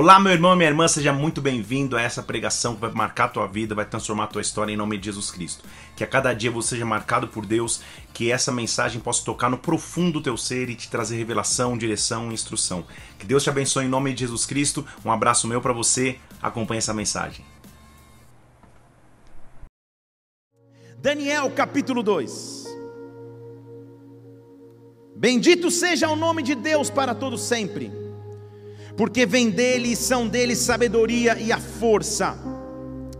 Olá, meu irmão e minha irmã, seja muito bem-vindo a essa pregação que vai marcar a tua vida, vai transformar a tua história em nome de Jesus Cristo. Que a cada dia você seja marcado por Deus, que essa mensagem possa tocar no profundo do teu ser e te trazer revelação, direção e instrução. Que Deus te abençoe em nome de Jesus Cristo. Um abraço meu para você. Acompanhe essa mensagem. Daniel capítulo 2. Bendito seja o nome de Deus para todo sempre porque vem dele e são dele sabedoria e a força.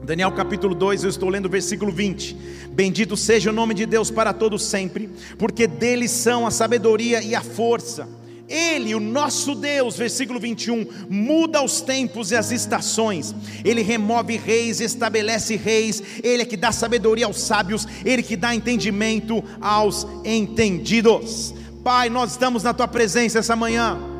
Daniel capítulo 2, eu estou lendo o versículo 20. Bendito seja o nome de Deus para todos sempre, porque dele são a sabedoria e a força. Ele, o nosso Deus, versículo 21, muda os tempos e as estações, ele remove reis, estabelece reis, ele é que dá sabedoria aos sábios, ele que dá entendimento aos entendidos. Pai, nós estamos na tua presença essa manhã.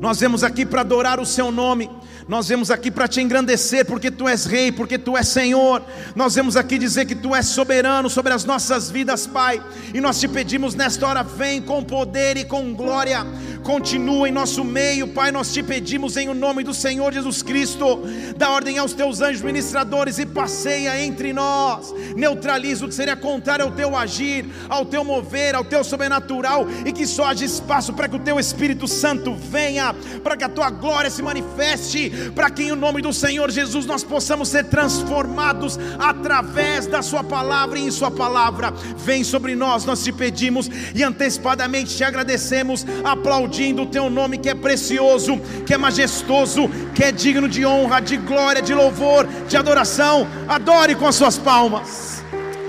Nós vemos aqui para adorar o Seu nome, nós vemos aqui para te engrandecer, porque Tu és Rei, porque Tu és Senhor. Nós vemos aqui dizer que Tu és soberano sobre as nossas vidas, Pai. E nós te pedimos nesta hora, vem com poder e com glória continua em nosso meio, Pai. Nós te pedimos em o nome do Senhor Jesus Cristo, dá ordem aos teus anjos ministradores e passeia entre nós, neutraliza o que seria contrário ao teu agir, ao teu mover, ao teu sobrenatural, e que só haja espaço para que o teu Espírito Santo venha, para que a tua glória se manifeste, para que em o nome do Senhor Jesus nós possamos ser transformados através da Sua palavra e em Sua palavra. Vem sobre nós, nós te pedimos e antecipadamente te agradecemos, aplaudimos aplaudindo o teu nome que é precioso, que é majestoso, que é digno de honra, de glória, de louvor, de adoração. Adore com as suas palmas.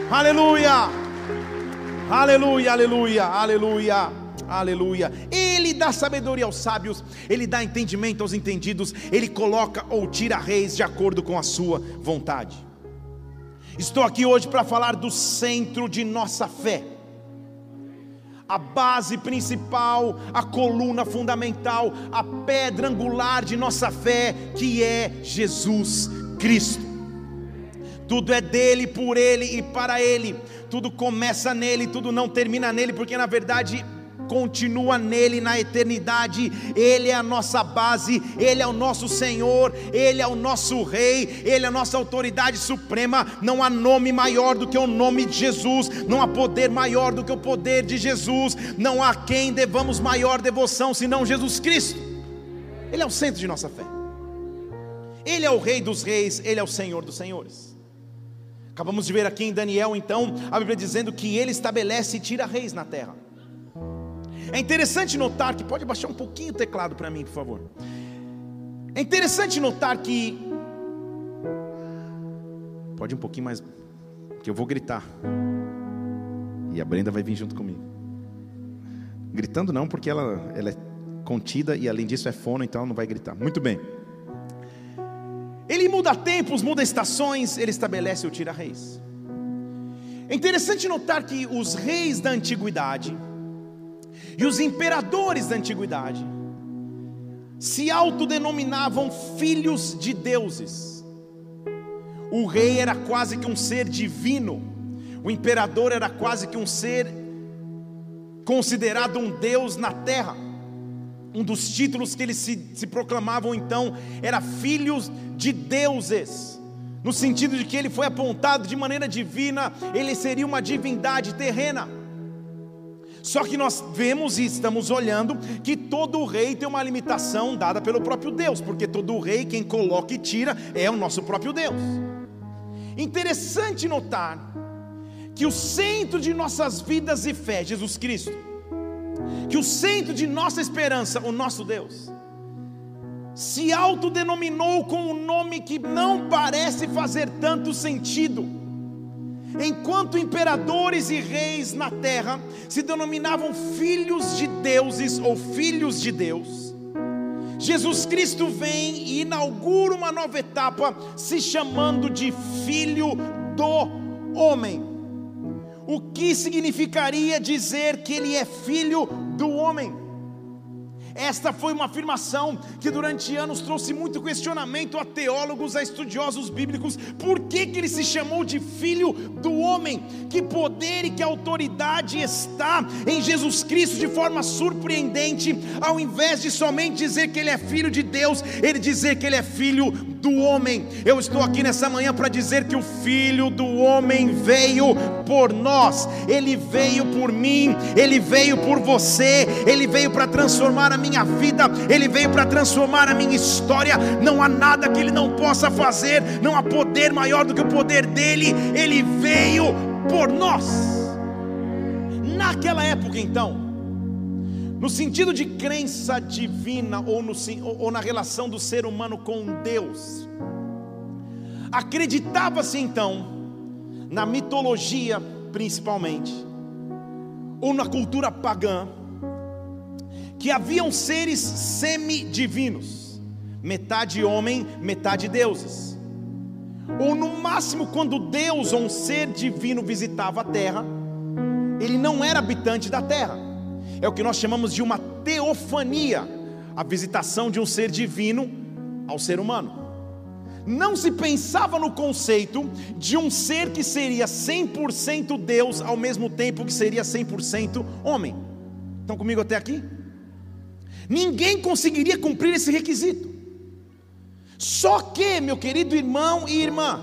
Aleluia! Aleluia, aleluia, aleluia. Aleluia. Ele dá sabedoria aos sábios, ele dá entendimento aos entendidos, ele coloca ou tira reis de acordo com a sua vontade. Estou aqui hoje para falar do centro de nossa fé a base principal, a coluna fundamental, a pedra angular de nossa fé, que é Jesus Cristo. Tudo é dele, por ele e para ele. Tudo começa nele, tudo não termina nele, porque na verdade continua nele na eternidade. Ele é a nossa base, ele é o nosso Senhor, ele é o nosso Rei, ele é a nossa autoridade suprema. Não há nome maior do que o nome de Jesus, não há poder maior do que o poder de Jesus, não há quem devamos maior devoção senão Jesus Cristo. Ele é o centro de nossa fé. Ele é o Rei dos Reis, ele é o Senhor dos Senhores. Acabamos de ver aqui em Daniel, então, a Bíblia dizendo que ele estabelece e tira reis na terra. É interessante notar que, pode baixar um pouquinho o teclado para mim, por favor. É interessante notar que. Pode um pouquinho mais, que eu vou gritar. E a Brenda vai vir junto comigo. Gritando não, porque ela, ela é contida e além disso é fono, então ela não vai gritar. Muito bem. Ele muda tempos, muda estações, ele estabelece o tira-reis. É interessante notar que os reis da antiguidade, e os imperadores da antiguidade se autodenominavam filhos de deuses. O rei era quase que um ser divino, o imperador era quase que um ser considerado um deus na terra. Um dos títulos que eles se, se proclamavam então era filhos de deuses no sentido de que ele foi apontado de maneira divina, ele seria uma divindade terrena. Só que nós vemos e estamos olhando que todo rei tem uma limitação dada pelo próprio Deus, porque todo rei, quem coloca e tira, é o nosso próprio Deus. Interessante notar que o centro de nossas vidas e fé, Jesus Cristo, que o centro de nossa esperança, o nosso Deus, se autodenominou com um nome que não parece fazer tanto sentido enquanto imperadores e reis na terra se denominavam filhos de deuses ou filhos de Deus, Jesus Cristo vem e inaugura uma nova etapa, se chamando de Filho do Homem. O que significaria dizer que ele é filho do homem? Esta foi uma afirmação que durante anos trouxe muito questionamento a teólogos, a estudiosos bíblicos. Por que, que ele se chamou de filho do homem? Que poder e que autoridade está em Jesus Cristo de forma surpreendente, ao invés de somente dizer que ele é filho de Deus, ele dizer que ele é filho do homem. Eu estou aqui nessa manhã para dizer que o filho do homem veio por nós, ele veio por mim, ele veio por você, ele veio para transformar a minha vida, Ele veio para transformar a minha história. Não há nada que Ele não possa fazer, não há poder maior do que o poder dele. Ele veio por nós. Naquela época, então, no sentido de crença divina ou, no, ou na relação do ser humano com Deus, acreditava-se então, na mitologia principalmente, ou na cultura pagã, que haviam seres semidivinos, metade homem, metade deuses. Ou no máximo, quando Deus ou um ser divino visitava a terra, ele não era habitante da terra. É o que nós chamamos de uma teofania, a visitação de um ser divino ao ser humano. Não se pensava no conceito de um ser que seria 100% Deus ao mesmo tempo que seria 100% homem. Estão comigo até aqui? Ninguém conseguiria cumprir esse requisito. Só que, meu querido irmão e irmã,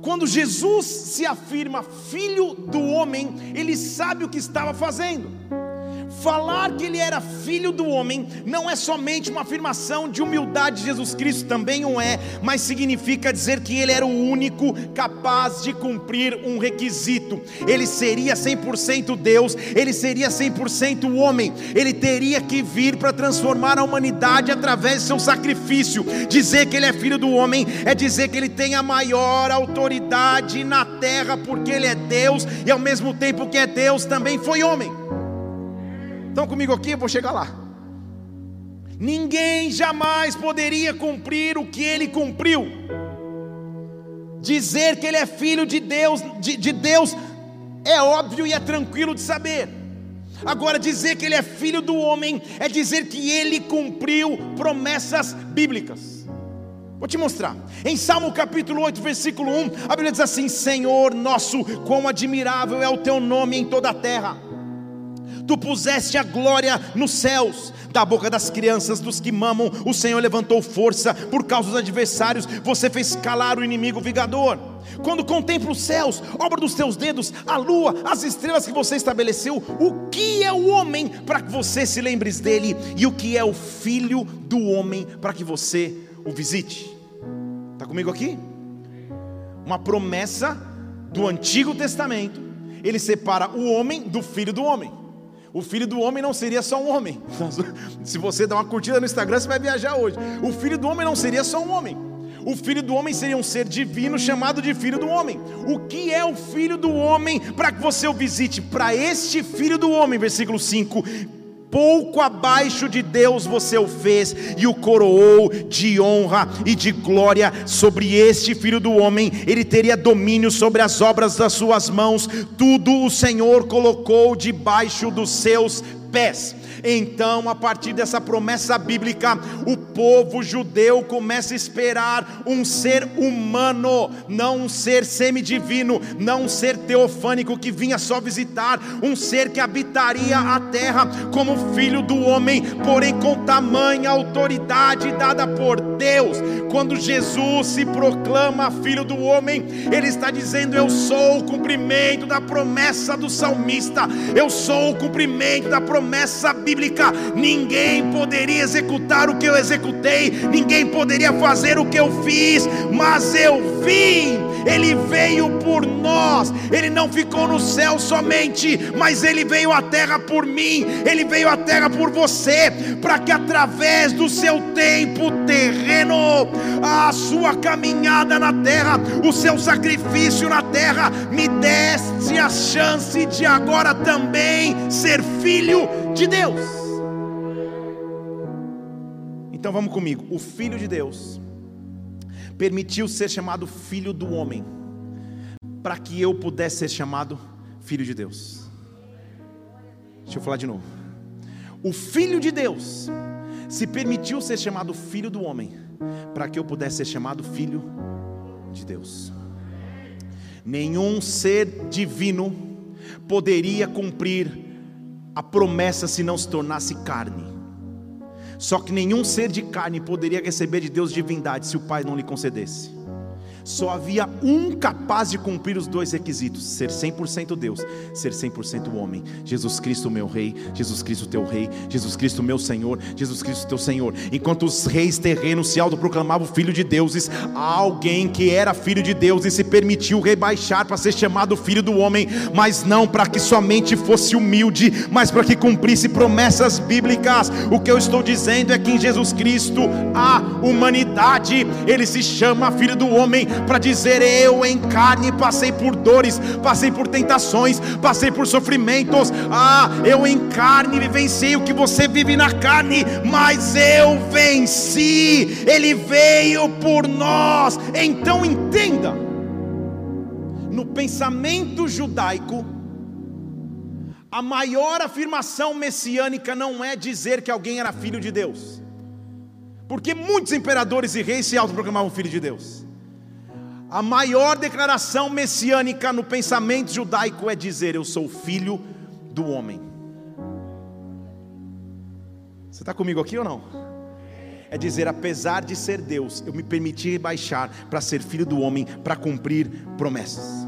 quando Jesus se afirma filho do homem, ele sabe o que estava fazendo. Falar que ele era filho do homem não é somente uma afirmação de humildade de Jesus Cristo, também o é, mas significa dizer que ele era o único capaz de cumprir um requisito. Ele seria 100% Deus, ele seria 100% homem, ele teria que vir para transformar a humanidade através de seu sacrifício. Dizer que ele é filho do homem é dizer que ele tem a maior autoridade na terra, porque ele é Deus e ao mesmo tempo que é Deus também foi homem. Estão comigo aqui? Eu vou chegar lá. Ninguém jamais poderia cumprir o que ele cumpriu. Dizer que ele é filho de Deus, de, de Deus, é óbvio e é tranquilo de saber. Agora, dizer que ele é filho do homem é dizer que ele cumpriu promessas bíblicas. Vou te mostrar. Em Salmo capítulo 8, versículo 1, a Bíblia diz assim: Senhor nosso, quão admirável é o teu nome em toda a terra tu puseste a glória nos céus, da boca das crianças, dos que mamam, o Senhor levantou força por causa dos adversários, você fez calar o inimigo vigador. Quando contempla os céus, obra dos teus dedos, a lua, as estrelas que você estabeleceu, o que é o homem para que você se lembres dele, e o que é o filho do homem para que você o visite? Está comigo aqui? Uma promessa do Antigo Testamento, ele separa o homem do filho do homem. O filho do homem não seria só um homem. Se você dá uma curtida no Instagram, você vai viajar hoje. O filho do homem não seria só um homem. O filho do homem seria um ser divino chamado de filho do homem. O que é o filho do homem para que você o visite? Para este filho do homem, versículo 5: pouco abaixo de Deus você o fez e o coroou de honra e de glória sobre este filho do homem, ele teria domínio sobre as obras das suas mãos, tudo o Senhor colocou debaixo dos seus pés. Então, a partir dessa promessa bíblica, o povo judeu começa a esperar um ser humano, não um ser semidivino, não um ser teofânico que vinha só visitar, um ser que habitaria a terra como filho do homem, porém com tamanha autoridade dada por Deus. Quando Jesus se proclama filho do homem, ele está dizendo: Eu sou o cumprimento da promessa do salmista, eu sou o cumprimento da promessa bíblica. Ninguém poderia executar o que eu executei, ninguém poderia fazer o que eu fiz, mas eu vim. Ele veio por nós, ele não ficou no céu somente, mas ele veio à terra por mim, ele veio à terra por você, para que através do seu tempo terreno, a sua caminhada na terra, o seu sacrifício na terra, me desse a chance de agora também ser filho de Deus. Então vamos comigo. O Filho de Deus permitiu ser chamado Filho do Homem, para que eu pudesse ser chamado Filho de Deus. Deixa eu falar de novo. O Filho de Deus se permitiu ser chamado filho do homem, para que eu pudesse ser chamado filho de Deus. Nenhum ser divino poderia cumprir a promessa se não se tornasse carne. Só que nenhum ser de carne poderia receber de Deus divindade se o Pai não lhe concedesse. Só havia um capaz de cumprir os dois requisitos: ser 100% Deus, ser 100% homem. Jesus Cristo, meu Rei, Jesus Cristo, teu Rei, Jesus Cristo, meu Senhor, Jesus Cristo, teu Senhor. Enquanto os reis terrenos se autoproclamavam filho de deuses, alguém que era filho de Deus e se permitiu rebaixar para ser chamado filho do homem, mas não para que somente fosse humilde, mas para que cumprisse promessas bíblicas. O que eu estou dizendo é que em Jesus Cristo a humanidade, ele se chama filho do homem para dizer: Eu em carne passei por dores, passei por tentações, passei por sofrimentos. Ah, eu em carne vivenciei o que você vive na carne, mas eu venci. Ele veio por nós. Então entenda: no pensamento judaico, a maior afirmação messiânica não é dizer que alguém era filho de Deus. Porque muitos imperadores e reis se autoproclamavam filho de Deus. A maior declaração messiânica no pensamento judaico é dizer: Eu sou filho do homem. Você está comigo aqui ou não? É dizer, apesar de ser Deus, eu me permiti baixar para ser filho do homem, para cumprir promessas.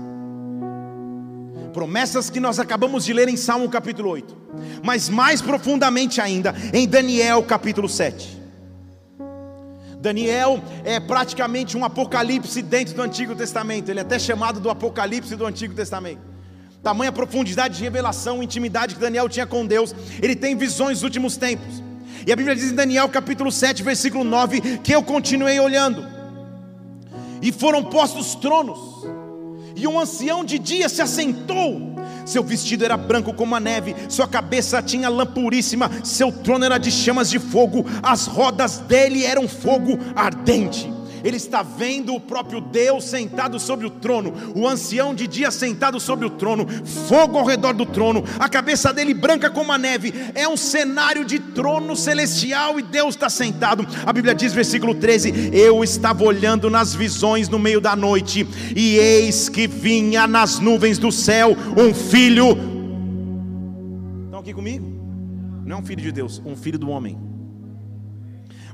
Promessas que nós acabamos de ler em Salmo capítulo 8, mas mais profundamente ainda em Daniel capítulo 7. Daniel é praticamente um apocalipse dentro do Antigo Testamento, ele é até chamado do apocalipse do Antigo Testamento. Tamanha profundidade de revelação, intimidade que Daniel tinha com Deus, ele tem visões dos últimos tempos. E a Bíblia diz em Daniel capítulo 7, versículo 9, que eu continuei olhando, e foram postos tronos, e um ancião de dia se assentou, seu vestido era branco como a neve, sua cabeça tinha lã puríssima, seu trono era de chamas de fogo, as rodas dele eram fogo ardente ele está vendo o próprio Deus sentado sobre o trono, o ancião de dia sentado sobre o trono, fogo ao redor do trono, a cabeça dele branca como a neve, é um cenário de trono celestial e Deus está sentado. A Bíblia diz, versículo 13: Eu estava olhando nas visões no meio da noite, e eis que vinha nas nuvens do céu um filho. Estão aqui comigo? Não é um filho de Deus, um filho do homem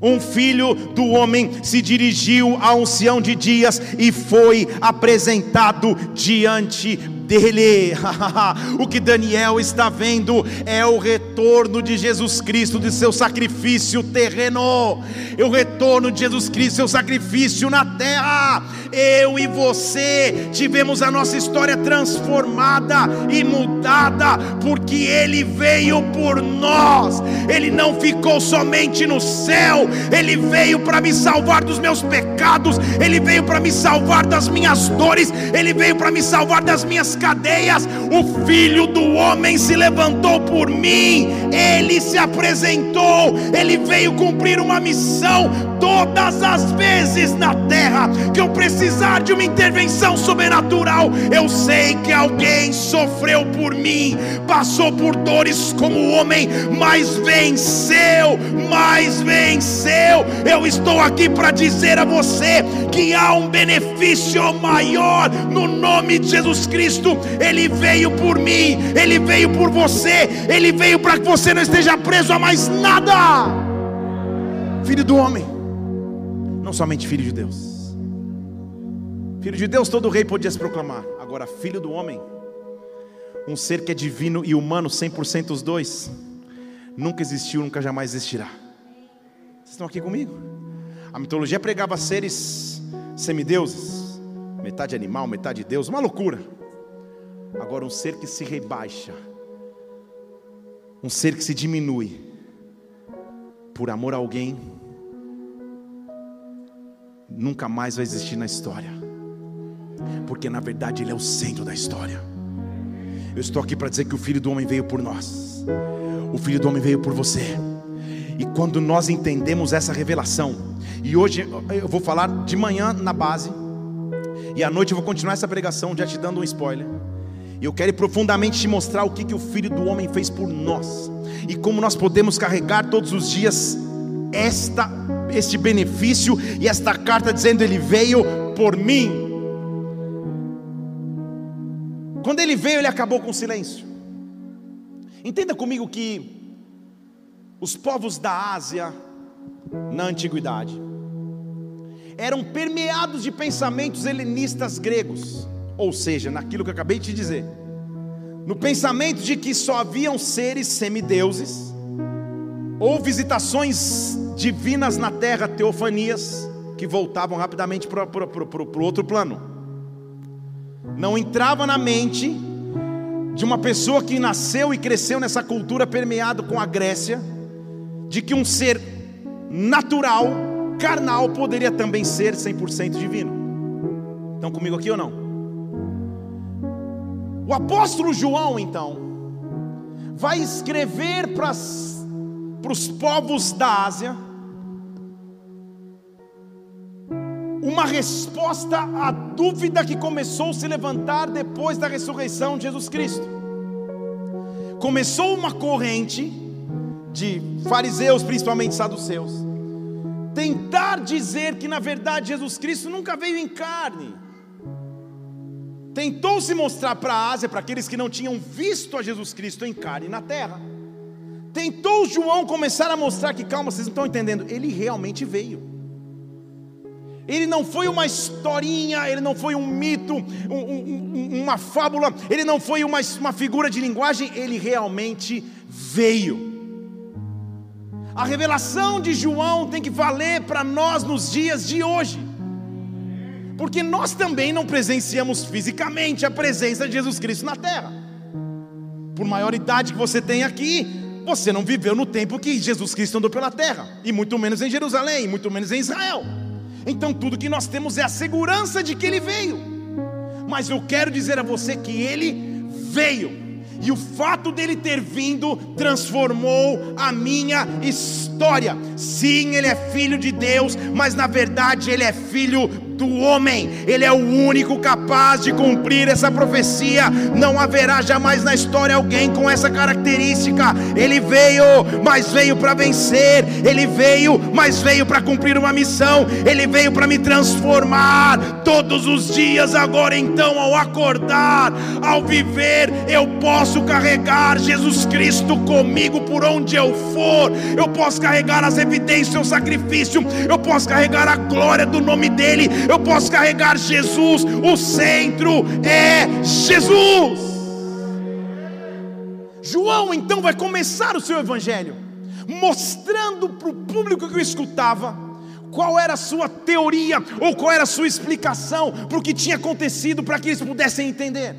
um filho do homem se dirigiu a um Sião de dias e foi apresentado diante dele. o que Daniel está vendo é o retorno de Jesus Cristo de seu sacrifício terreno, é o retorno de Jesus Cristo, seu sacrifício na terra. Eu e você tivemos a nossa história transformada e mudada, porque Ele veio por nós, Ele não ficou somente no céu, Ele veio para me salvar dos meus pecados, Ele veio para me salvar das minhas dores, Ele veio para me salvar das minhas cadeias. O Filho do Homem se levantou por mim, ele se apresentou, ele veio cumprir uma missão todas as vezes na terra que eu precisar de uma intervenção sobrenatural. Eu sei que alguém sofreu por mim, passou por dores como homem, mas venceu, mas venceu. Eu estou aqui para dizer a você que há um benefício maior no nome de Jesus Cristo ele veio por mim, Ele veio por você, Ele veio para que você não esteja preso a mais nada. Filho do homem, não somente filho de Deus. Filho de Deus, todo rei podia se proclamar. Agora, filho do homem, um ser que é divino e humano, 100% os dois, nunca existiu, nunca jamais existirá. Vocês estão aqui comigo? A mitologia pregava seres semideuses, metade animal, metade Deus, uma loucura. Agora, um ser que se rebaixa, um ser que se diminui, por amor a alguém, nunca mais vai existir na história, porque na verdade Ele é o centro da história. Eu estou aqui para dizer que o Filho do Homem veio por nós, o Filho do Homem veio por você. E quando nós entendemos essa revelação, e hoje eu vou falar de manhã na base, e à noite eu vou continuar essa pregação, já te dando um spoiler. E eu quero profundamente te mostrar o que, que o Filho do Homem fez por nós e como nós podemos carregar todos os dias esta este benefício e esta carta dizendo ele veio por mim. Quando ele veio, ele acabou com o silêncio. Entenda comigo que os povos da Ásia na antiguidade eram permeados de pensamentos helenistas gregos, ou seja, naquilo que eu acabei de te dizer, no pensamento de que só haviam seres semideuses ou visitações divinas na terra, teofanias, que voltavam rapidamente para o outro plano. Não entrava na mente de uma pessoa que nasceu e cresceu nessa cultura permeada com a Grécia, de que um ser natural, carnal, poderia também ser 100% divino. Estão comigo aqui ou não? O apóstolo João, então, vai escrever para os povos da Ásia, uma resposta à dúvida que começou a se levantar depois da ressurreição de Jesus Cristo. Começou uma corrente de fariseus, principalmente saduceus, tentar dizer que na verdade Jesus Cristo nunca veio em carne. Tentou se mostrar para a Ásia, para aqueles que não tinham visto a Jesus Cristo em carne na terra. Tentou João começar a mostrar que, calma, vocês não estão entendendo, ele realmente veio. Ele não foi uma historinha, ele não foi um mito, um, um, uma fábula, ele não foi uma, uma figura de linguagem, ele realmente veio. A revelação de João tem que valer para nós nos dias de hoje, porque nós também não presenciamos fisicamente a presença de Jesus Cristo na terra. Por maior idade que você tem aqui, você não viveu no tempo que Jesus Cristo andou pela terra, e muito menos em Jerusalém, muito menos em Israel. Então tudo que nós temos é a segurança de que ele veio. Mas eu quero dizer a você que ele veio. E o fato dele ter vindo transformou a minha história. Sim, ele é filho de Deus, mas na verdade ele é filho do homem, ele é o único capaz de cumprir essa profecia. Não haverá jamais na história alguém com essa característica. Ele veio, mas veio para vencer, ele veio, mas veio para cumprir uma missão, ele veio para me transformar todos os dias. Agora, então, ao acordar, ao viver, eu posso carregar Jesus Cristo comigo por onde eu for, eu posso carregar as evidências seu sacrifício, eu posso carregar a glória do nome dEle eu posso carregar Jesus, o centro é Jesus. João então vai começar o seu evangelho, mostrando para o público que o escutava qual era a sua teoria ou qual era a sua explicação para o que tinha acontecido, para que eles pudessem entender.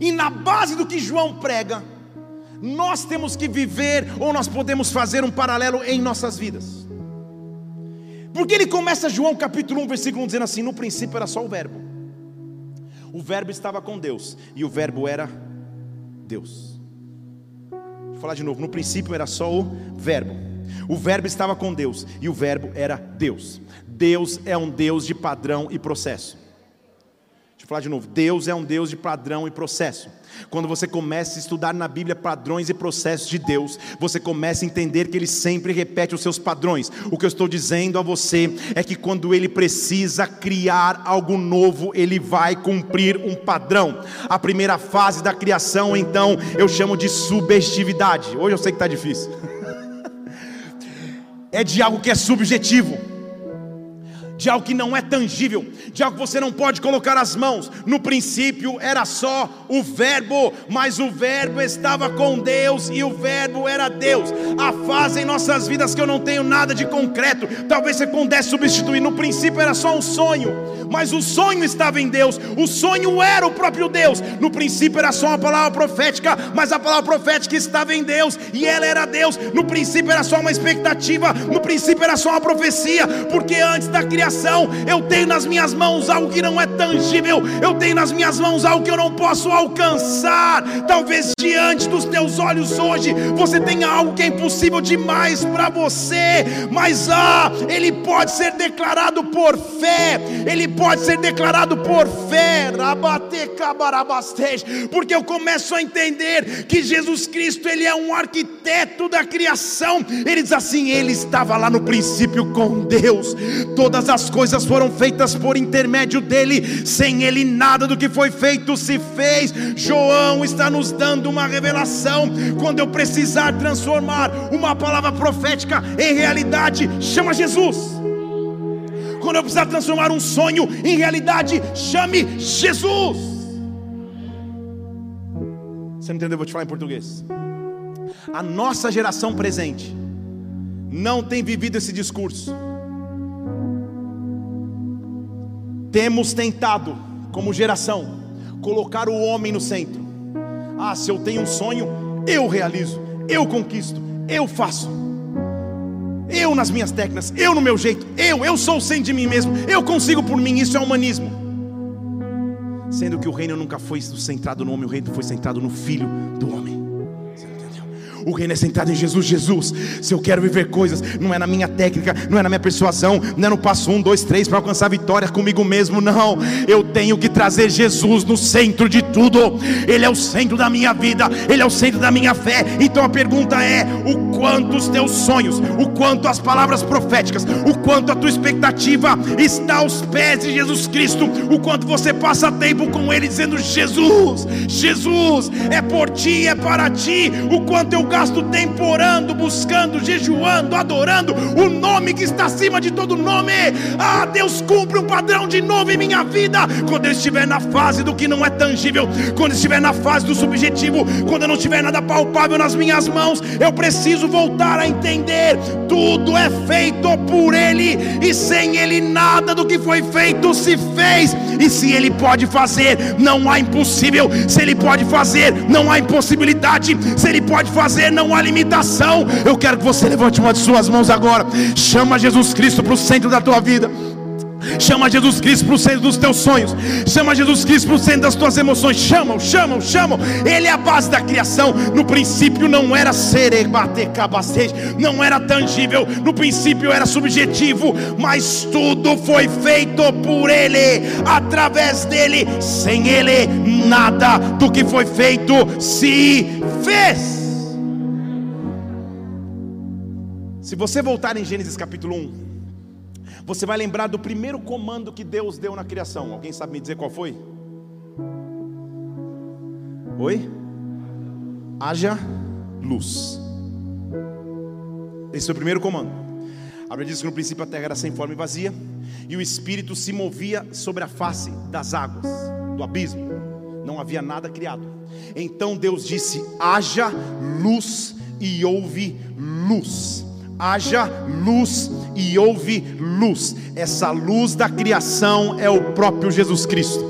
E na base do que João prega, nós temos que viver ou nós podemos fazer um paralelo em nossas vidas. Porque ele começa João capítulo 1, versículo 1, dizendo assim: No princípio era só o Verbo. O Verbo estava com Deus, e o Verbo era Deus. Vou falar de novo: no princípio era só o Verbo. O Verbo estava com Deus, e o Verbo era Deus. Deus é um Deus de padrão e processo. Deixa eu falar de novo: Deus é um Deus de padrão e processo. Quando você começa a estudar na Bíblia padrões e processos de Deus, você começa a entender que Ele sempre repete os seus padrões. O que eu estou dizendo a você é que quando Ele precisa criar algo novo, Ele vai cumprir um padrão. A primeira fase da criação, então, eu chamo de subjetividade. Hoje eu sei que está difícil. é de algo que é subjetivo de algo que não é tangível, de algo que você não pode colocar as mãos. No princípio era só o Verbo, mas o Verbo estava com Deus e o Verbo era Deus. A fase em nossas vidas que eu não tenho nada de concreto, talvez você pudesse substituir. No princípio era só um sonho, mas o sonho estava em Deus, o sonho era o próprio Deus. No princípio era só uma palavra profética, mas a palavra profética estava em Deus e ela era Deus. No princípio era só uma expectativa, no princípio era só uma profecia, porque antes da criação criação, eu tenho nas minhas mãos algo que não é tangível, eu tenho nas minhas mãos algo que eu não posso alcançar. Talvez diante dos teus olhos hoje você tenha algo que é impossível demais para você, mas ah, ele pode ser declarado por fé, ele pode ser declarado por fé, porque eu começo a entender que Jesus Cristo, ele é um arquiteto da criação. Ele diz assim: ele estava lá no princípio com Deus. Todas as coisas foram feitas por intermédio dele, sem ele nada do que foi feito se fez. João está nos dando uma revelação. Quando eu precisar transformar uma palavra profética em realidade, chama Jesus. Quando eu precisar transformar um sonho em realidade, chame Jesus. Você não entendeu? Eu vou te falar em português. A nossa geração presente não tem vivido esse discurso. Temos tentado, como geração, colocar o homem no centro. Ah, se eu tenho um sonho, eu realizo, eu conquisto, eu faço. Eu nas minhas técnicas, eu no meu jeito, eu, eu sou sem de mim mesmo, eu consigo por mim, isso é humanismo. Sendo que o reino nunca foi centrado no homem, o reino foi centrado no filho do homem. O reino é sentado em Jesus. Jesus, se eu quero viver coisas, não é na minha técnica, não é na minha persuasão, não é no passo um, dois, três para alcançar vitória comigo mesmo, não. Eu tenho que trazer Jesus no centro de tudo. Ele é o centro da minha vida, ele é o centro da minha fé. Então a pergunta é: o quanto os teus sonhos, o quanto as palavras proféticas, o quanto a tua expectativa está aos pés de Jesus Cristo, o quanto você passa tempo com Ele dizendo: Jesus, Jesus, é por ti, é para ti, o quanto eu gasto tempo orando, buscando, jejuando, adorando o nome que está acima de todo nome. Ah, Deus cumpre um padrão de novo em minha vida. Quando eu estiver na fase do que não é tangível, quando eu estiver na fase do subjetivo, quando eu não tiver nada palpável nas minhas mãos, eu preciso voltar a entender: tudo é feito por Ele, e sem Ele nada do que foi feito se fez. E se Ele pode fazer, não há impossível. Se Ele pode fazer, não há impossibilidade. Se Ele pode fazer, não há limitação. Eu quero que você levante uma de suas mãos agora. Chama Jesus Cristo para o centro da tua vida. Chama Jesus Cristo para o centro dos teus sonhos. Chama Jesus Cristo para o centro das tuas emoções. Chamam, chamam, chamam. Ele é a base da criação. No princípio não era ser, não era tangível. No princípio era subjetivo. Mas tudo foi feito por Ele, através dele. Sem Ele, nada do que foi feito se fez. Se você voltar em Gênesis capítulo 1, você vai lembrar do primeiro comando que Deus deu na criação. Alguém sabe me dizer qual foi? Oi? Haja luz. Esse foi o primeiro comando. A Bíblia diz que no princípio a terra era sem forma e vazia, e o Espírito se movia sobre a face das águas, do abismo. Não havia nada criado. Então Deus disse: haja luz, e houve luz haja luz e houve luz. Essa luz da criação é o próprio Jesus Cristo.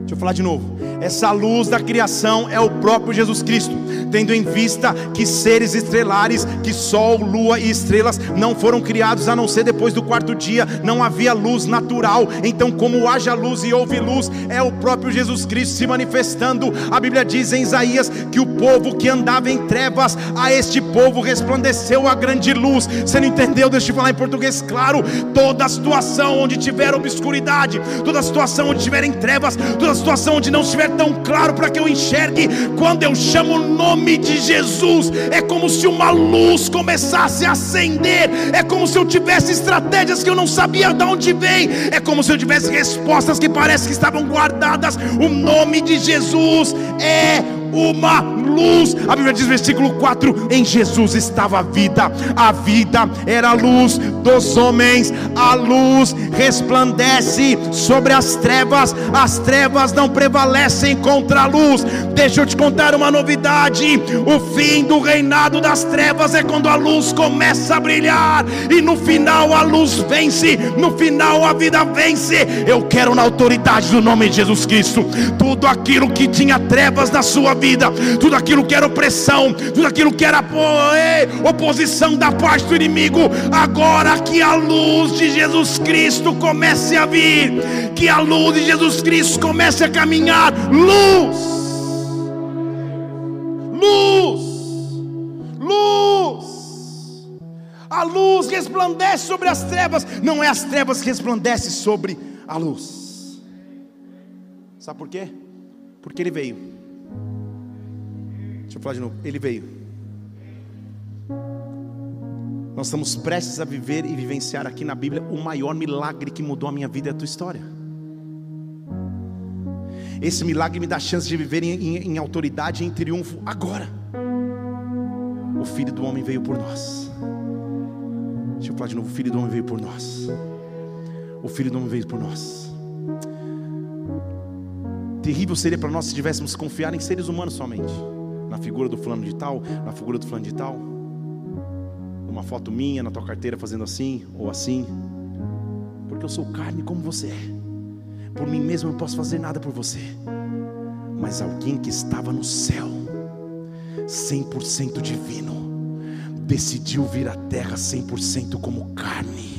Deixa eu falar de novo. Essa luz da criação é o próprio Jesus Cristo tendo em vista que seres estrelares, que sol, lua e estrelas não foram criados a não ser depois do quarto dia, não havia luz natural. Então, como haja luz e houve luz, é o próprio Jesus Cristo se manifestando. A Bíblia diz em Isaías que o povo que andava em trevas, a este povo resplandeceu a grande luz. Você não entendeu? Deixa eu falar em português claro. Toda situação onde tiver obscuridade, toda situação onde tiver em trevas, toda situação onde não estiver tão claro para que eu enxergue, quando eu chamo o nome nome de Jesus, é como se uma luz começasse a acender, é como se eu tivesse estratégias que eu não sabia de onde vem, é como se eu tivesse respostas que parece que estavam guardadas. O nome de Jesus é uma luz. A Bíblia diz, versículo 4: Em Jesus estava a vida, a vida era a luz dos homens, a luz resplandece sobre as trevas, as trevas não prevalecem contra a luz. Deixa eu te contar uma novidade: o fim do reinado das trevas é quando a luz começa a brilhar, e no final a luz vence, no final a vida vence. Eu quero, na autoridade do nome de Jesus Cristo, tudo aquilo que tinha trevas na sua vida, tudo aquilo que era opressão, tudo aquilo que era oposição da parte do inimigo, agora que a luz de Jesus Cristo comece a vir, que a luz de Jesus Cristo comece a caminhar, luz, luz, luz. A luz resplandece sobre as trevas, não é as trevas que resplandecem sobre a luz. Sabe por quê? Porque ele veio. Deixa eu falar de novo. Ele veio. Nós estamos prestes a viver e vivenciar aqui na Bíblia o maior milagre que mudou a minha vida e a tua história. Esse milagre me dá a chance de viver em, em, em autoridade e em triunfo agora. O Filho do Homem veio por nós. Deixa eu falar de novo: o Filho do Homem veio por nós. O Filho do Homem veio por nós. Terrível seria para nós se tivéssemos confiar em seres humanos somente, na figura do fulano de tal, na figura do fulano de tal, uma foto minha na tua carteira fazendo assim ou assim, porque eu sou carne como você é. Por mim mesmo eu não posso fazer nada por você, mas alguém que estava no céu, 100% divino, decidiu vir à terra 100% como carne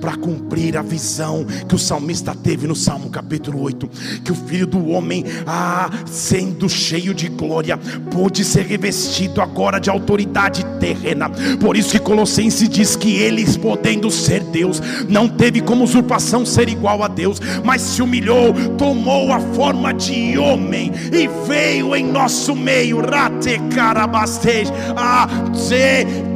para cumprir a visão que o salmista teve no Salmo capítulo 8, que o filho do homem, ah, sendo cheio de glória, pôde ser revestido agora de autoridade terrena. Por isso que Colossenses diz que ele, podendo ser Deus, não teve como usurpação ser igual a Deus, mas se humilhou, tomou a forma de homem e veio em nosso meio. Rate carabastej, ah,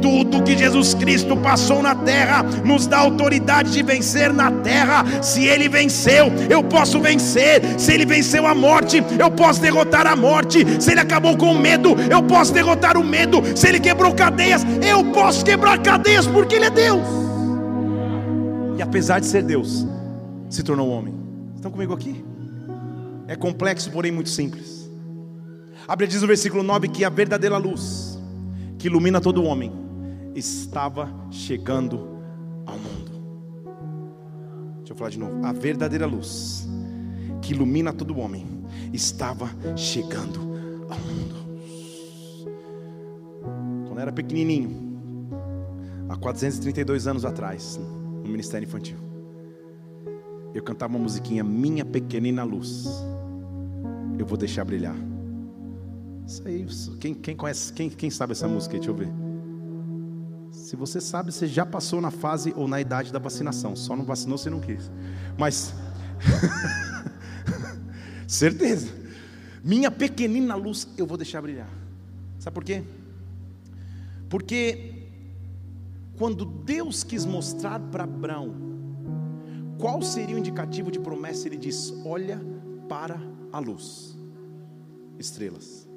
tudo que Jesus Cristo passou na terra, nos dá autoridade de vencer na terra. Se ele venceu, eu posso vencer. Se ele venceu a morte, eu posso derrotar a morte. Se ele acabou com o medo, eu posso derrotar o medo. Se ele quebrou cadeias, eu posso quebrar cadeias, porque ele é Deus. E apesar de ser Deus, se tornou homem. Estão comigo aqui? É complexo, porém muito simples. A Bíblia diz no versículo 9 que a verdadeira luz que ilumina todo homem estava chegando ao mundo. Deixa eu falar de novo. A verdadeira luz que ilumina todo homem estava chegando ao mundo. Quando eu era pequenininho, há 432 anos atrás, no ministério infantil, eu cantava uma musiquinha Minha Pequenina Luz. Eu vou deixar brilhar. Isso aí, quem, quem conhece, quem, quem sabe essa música? Deixa eu ver. Se você sabe, você já passou na fase ou na idade da vacinação. Só não vacinou se não quis. Mas. Certeza. Minha pequenina luz eu vou deixar brilhar. Sabe por quê? Porque quando Deus quis mostrar para Abraão qual seria o indicativo de promessa, ele diz: Olha para a luz, estrelas.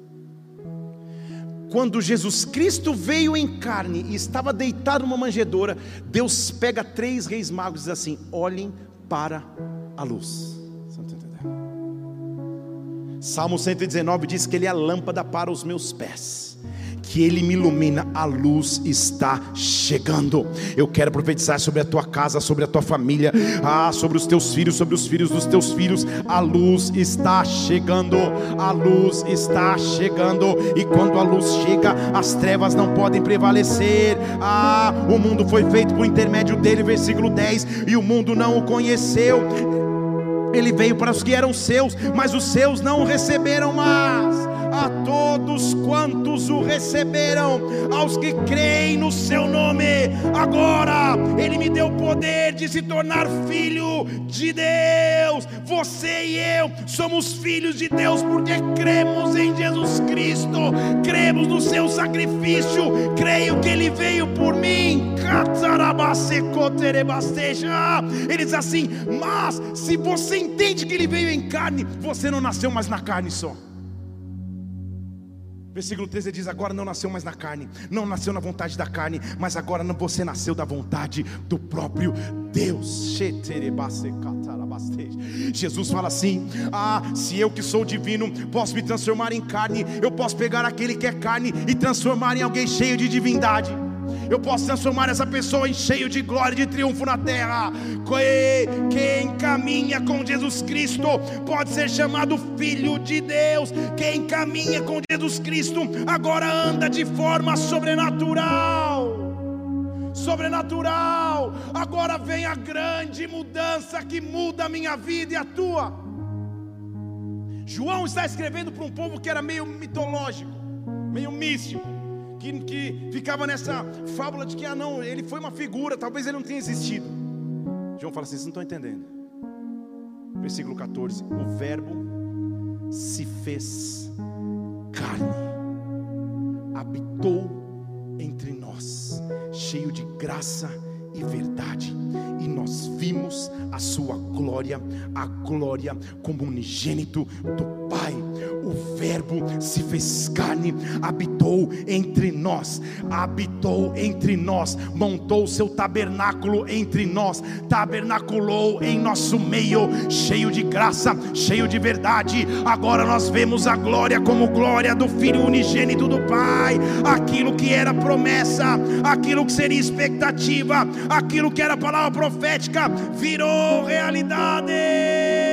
Quando Jesus Cristo veio em carne e estava deitado numa manjedoura, Deus pega três reis magos e diz assim: olhem para a luz. Salmo 119 diz que ele é a lâmpada para os meus pés que Ele me ilumina, a luz está chegando. Eu quero profetizar sobre a tua casa, sobre a tua família, ah, sobre os teus filhos, sobre os filhos dos teus filhos. A luz está chegando, a luz está chegando, e quando a luz chega, as trevas não podem prevalecer. Ah, o mundo foi feito por intermédio dele, versículo 10, e o mundo não o conheceu. Ele veio para os que eram seus, mas os seus não o receberam mais a todos quantos o receberam, aos que creem no seu nome. Agora ele me deu o poder de se tornar filho de Deus. Você e eu somos filhos de Deus porque cremos em Jesus Cristo, cremos no seu sacrifício, creio que ele veio por mim. Ele diz assim: Mas se você entende que ele veio em carne, você não nasceu mais na carne só. Versículo 13 diz: Agora não nasceu mais na carne, não nasceu na vontade da carne, mas agora você nasceu da vontade do próprio Deus. Jesus fala assim: Ah, se eu que sou divino posso me transformar em carne, eu posso pegar aquele que é carne e transformar em alguém cheio de divindade. Eu posso transformar essa pessoa em cheio de glória e de triunfo na terra. Quem caminha com Jesus Cristo pode ser chamado filho de Deus. Quem caminha com Jesus Cristo agora anda de forma sobrenatural. Sobrenatural. Agora vem a grande mudança que muda a minha vida e a tua. João está escrevendo para um povo que era meio mitológico, meio místico que, que ficava nessa fábula de que, ah, não, ele foi uma figura, talvez ele não tenha existido. João fala assim: vocês não estão entendendo. Versículo 14: O Verbo se fez carne, habitou entre nós, cheio de graça e verdade, e nós vimos a sua glória, a glória como unigênito do Pai o Verbo se fez carne, habitou entre nós, habitou entre nós, montou seu tabernáculo entre nós, tabernaculou em nosso meio, cheio de graça, cheio de verdade. Agora nós vemos a glória como glória do Filho unigênito do Pai, aquilo que era promessa, aquilo que seria expectativa, aquilo que era palavra profética, virou realidade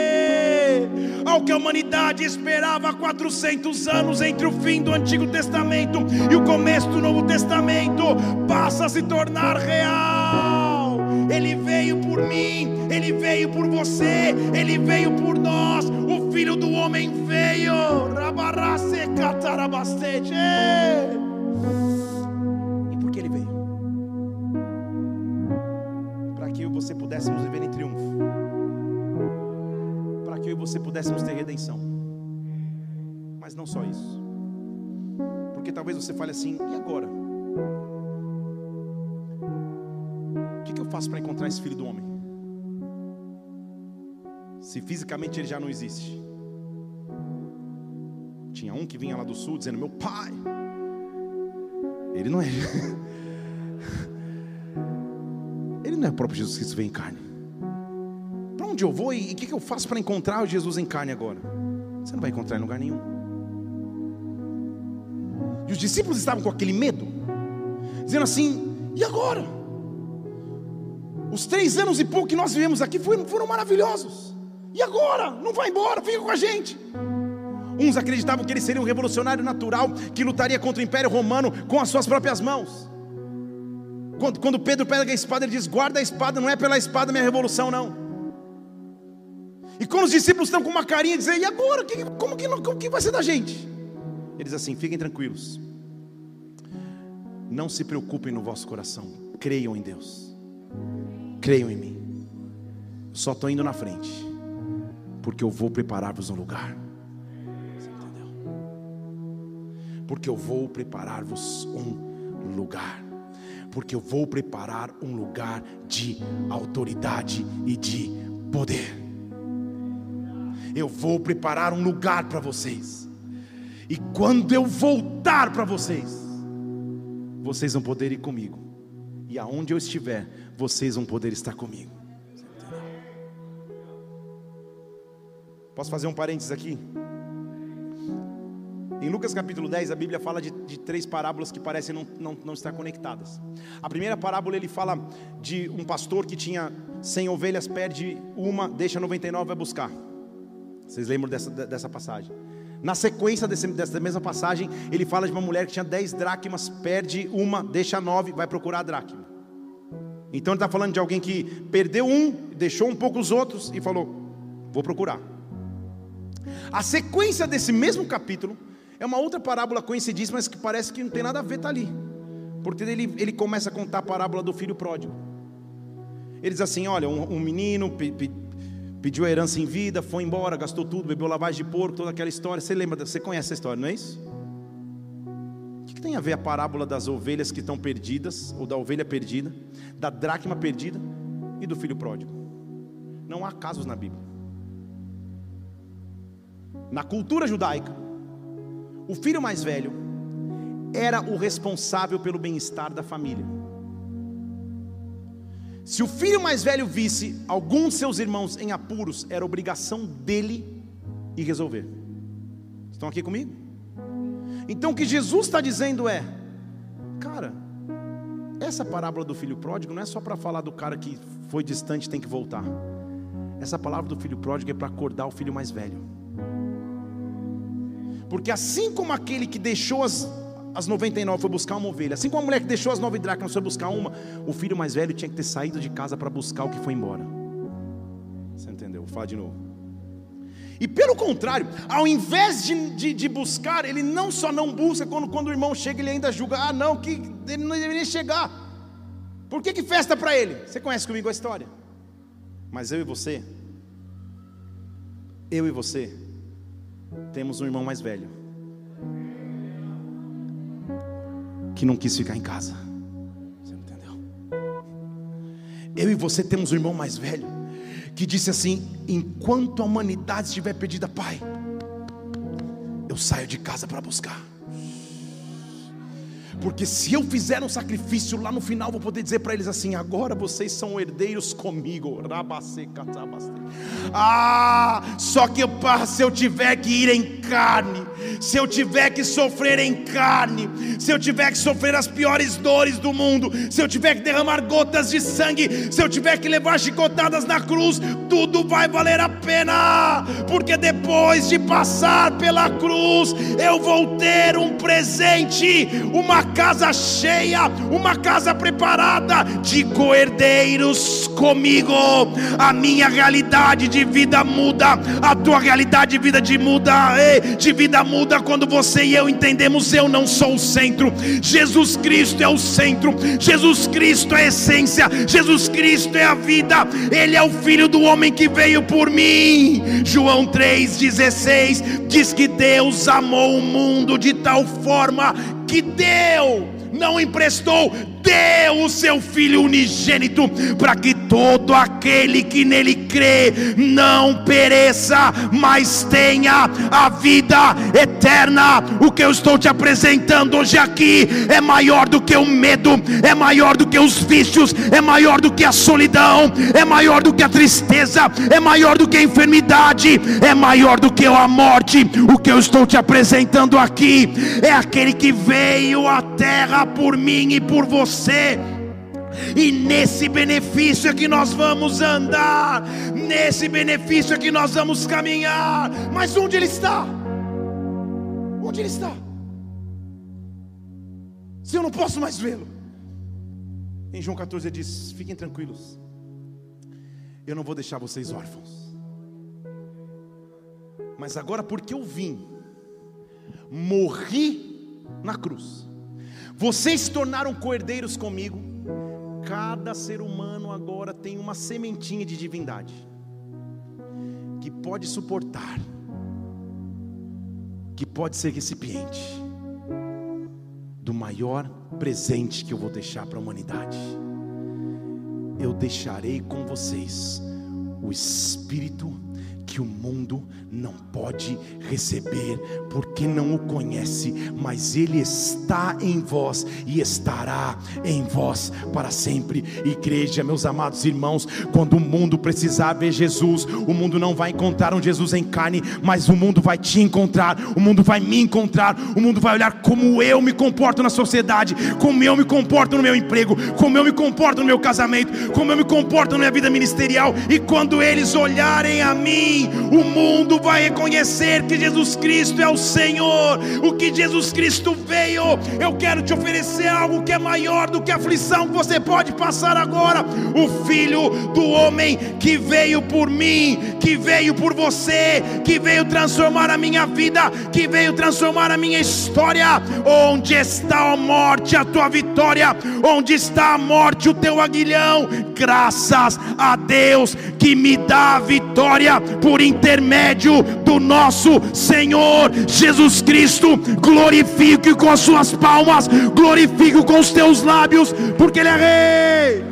ao que a humanidade esperava há 400 anos entre o fim do Antigo Testamento e o começo do Novo Testamento, passa a se tornar real. Ele veio por mim, ele veio por você, ele veio por nós. O Filho do Homem veio. E por que ele veio? Para que você pudéssemos viver em triunfo você pudéssemos ter redenção. Mas não só isso. Porque talvez você fale assim: e agora? O que, que eu faço para encontrar esse filho do homem? Se fisicamente ele já não existe. Tinha um que vinha lá do sul dizendo: Meu pai. Ele não é. Ele não é o próprio Jesus Cristo vem em carne onde eu vou e o que, que eu faço para encontrar o Jesus em carne agora? Você não vai encontrar em lugar nenhum. E os discípulos estavam com aquele medo, dizendo assim: e agora? Os três anos e pouco que nós vivemos aqui foram, foram maravilhosos. E agora? Não vai embora, fica com a gente. Uns acreditavam que ele seria um revolucionário natural que lutaria contra o Império Romano com as suas próprias mãos. Quando, quando Pedro pega a espada, ele diz: Guarda a espada, não é pela espada minha revolução, não. E quando os discípulos estão com uma carinha dizendo, e agora? Como, que, como que vai ser da gente? Eles assim, fiquem tranquilos. Não se preocupem no vosso coração. Creiam em Deus. Creiam em mim. Só estou indo na frente. Porque eu vou preparar-vos um lugar. Você entendeu? Porque eu vou preparar-vos um lugar. Porque eu vou preparar um lugar de autoridade e de poder eu vou preparar um lugar para vocês. E quando eu voltar para vocês, vocês vão poder ir comigo. E aonde eu estiver, vocês vão poder estar comigo. Posso fazer um parênteses aqui? Em Lucas capítulo 10, a Bíblia fala de, de três parábolas que parecem não, não, não, estar conectadas. A primeira parábola ele fala de um pastor que tinha 100 ovelhas, perde uma, deixa 99 e vai buscar. Vocês lembram dessa, dessa passagem? Na sequência desse, dessa mesma passagem, ele fala de uma mulher que tinha 10 dracmas, perde uma, deixa nove, vai procurar a dracma. Então ele está falando de alguém que perdeu um, deixou um pouco os outros e falou: Vou procurar. A sequência desse mesmo capítulo é uma outra parábola conhecidíssima, mas que parece que não tem nada a ver, está ali. Porque ele, ele começa a contar a parábola do filho pródigo. Ele diz assim: Olha, um, um menino pediu a herança em vida, foi embora, gastou tudo, bebeu lavagem de porco, toda aquela história. Você lembra, você conhece essa história, não é isso? O que, tem a ver a parábola das ovelhas que estão perdidas, ou da ovelha perdida, da dracma perdida e do filho pródigo? Não há casos na Bíblia. Na cultura judaica, o filho mais velho era o responsável pelo bem-estar da família. Se o filho mais velho visse algum de seus irmãos em apuros, era obrigação dele ir resolver. Estão aqui comigo? Então o que Jesus está dizendo é: cara, essa parábola do filho pródigo não é só para falar do cara que foi distante e tem que voltar. Essa palavra do filho pródigo é para acordar o filho mais velho. Porque assim como aquele que deixou as, as 99 foi buscar uma ovelha, assim como a mulher que deixou as nove dracmas foi buscar uma, o filho mais velho tinha que ter saído de casa para buscar o que foi embora. Você entendeu? Vou falar de novo. E pelo contrário, ao invés de, de, de, buscar, ele não só não busca, quando, quando o irmão chega, ele ainda julga: ah, não, que ele não deveria chegar. Por que, que festa para ele? Você conhece comigo a história? Mas eu e você, eu e você, temos um irmão mais velho que não quis ficar em casa. Você não entendeu? Eu e você temos um irmão mais velho que disse assim: enquanto a humanidade estiver perdida, Pai, eu saio de casa para buscar. Porque se eu fizer um sacrifício lá no final, vou poder dizer para eles assim: agora vocês são herdeiros comigo. Ah, só que se eu tiver que ir em carne, se eu tiver que sofrer em carne, se eu tiver que sofrer as piores dores do mundo, se eu tiver que derramar gotas de sangue, se eu tiver que levar chicotadas na cruz, tudo vai valer a pena, porque depois de passar pela cruz, eu vou ter um presente, uma casa cheia, uma casa preparada de coerdeiros comigo. A minha realidade de vida muda, a tua realidade de vida de muda, de vida muda quando você e eu entendemos eu não sou o centro. Jesus Cristo é o centro. Jesus Cristo é a essência. Jesus Cristo é a vida. Ele é o filho do homem que veio por mim. João 3:16 diz que Deus amou o mundo de tal forma que deu, não emprestou, deu o seu Filho unigênito, para que todo aquele que nele crê não pereça, mas tenha a vida eterna. O que eu estou te apresentando hoje aqui é maior do que o medo, é maior do que os vícios, é maior do que a solidão, é maior do que a tristeza, é maior do que a enfermidade, é maior do que a morte. O que eu estou te apresentando aqui é aquele que veio à terra por mim e por você. E nesse benefício é que nós vamos andar, nesse benefício é que nós vamos caminhar. Mas onde ele está? Onde ele está? Se eu não posso mais vê-lo. Em João 14 ele diz: Fiquem tranquilos, eu não vou deixar vocês órfãos. Mas agora, porque eu vim, morri na cruz vocês se tornaram coerdeiros comigo. Cada ser humano agora tem uma sementinha de divindade que pode suportar, que pode ser recipiente do maior presente que eu vou deixar para a humanidade. Eu deixarei com vocês o Espírito que o mundo não pode receber, porque não o conhece, mas ele está em vós e estará em vós para sempre. Igreja, meus amados irmãos, quando o mundo precisar ver Jesus, o mundo não vai encontrar um Jesus em carne, mas o mundo vai te encontrar, o mundo vai me encontrar, o mundo vai olhar como eu me comporto na sociedade, como eu me comporto no meu emprego, como eu me comporto no meu casamento, como eu me comporto na minha vida ministerial, e quando eles olharem a mim, o mundo vai reconhecer que Jesus Cristo é o Senhor, o que Jesus Cristo veio. Eu quero te oferecer algo que é maior do que a aflição que você pode passar agora. O Filho do Homem que veio por mim, que veio por você, que veio transformar a minha vida, que veio transformar a minha história. Onde está a morte, a tua vitória? Onde está a morte, o teu aguilhão? Graças a Deus que me dá a vitória por intermédio do nosso Senhor Jesus Cristo. Glorifique com as suas palmas, glorifique com os teus lábios, porque Ele é Rei.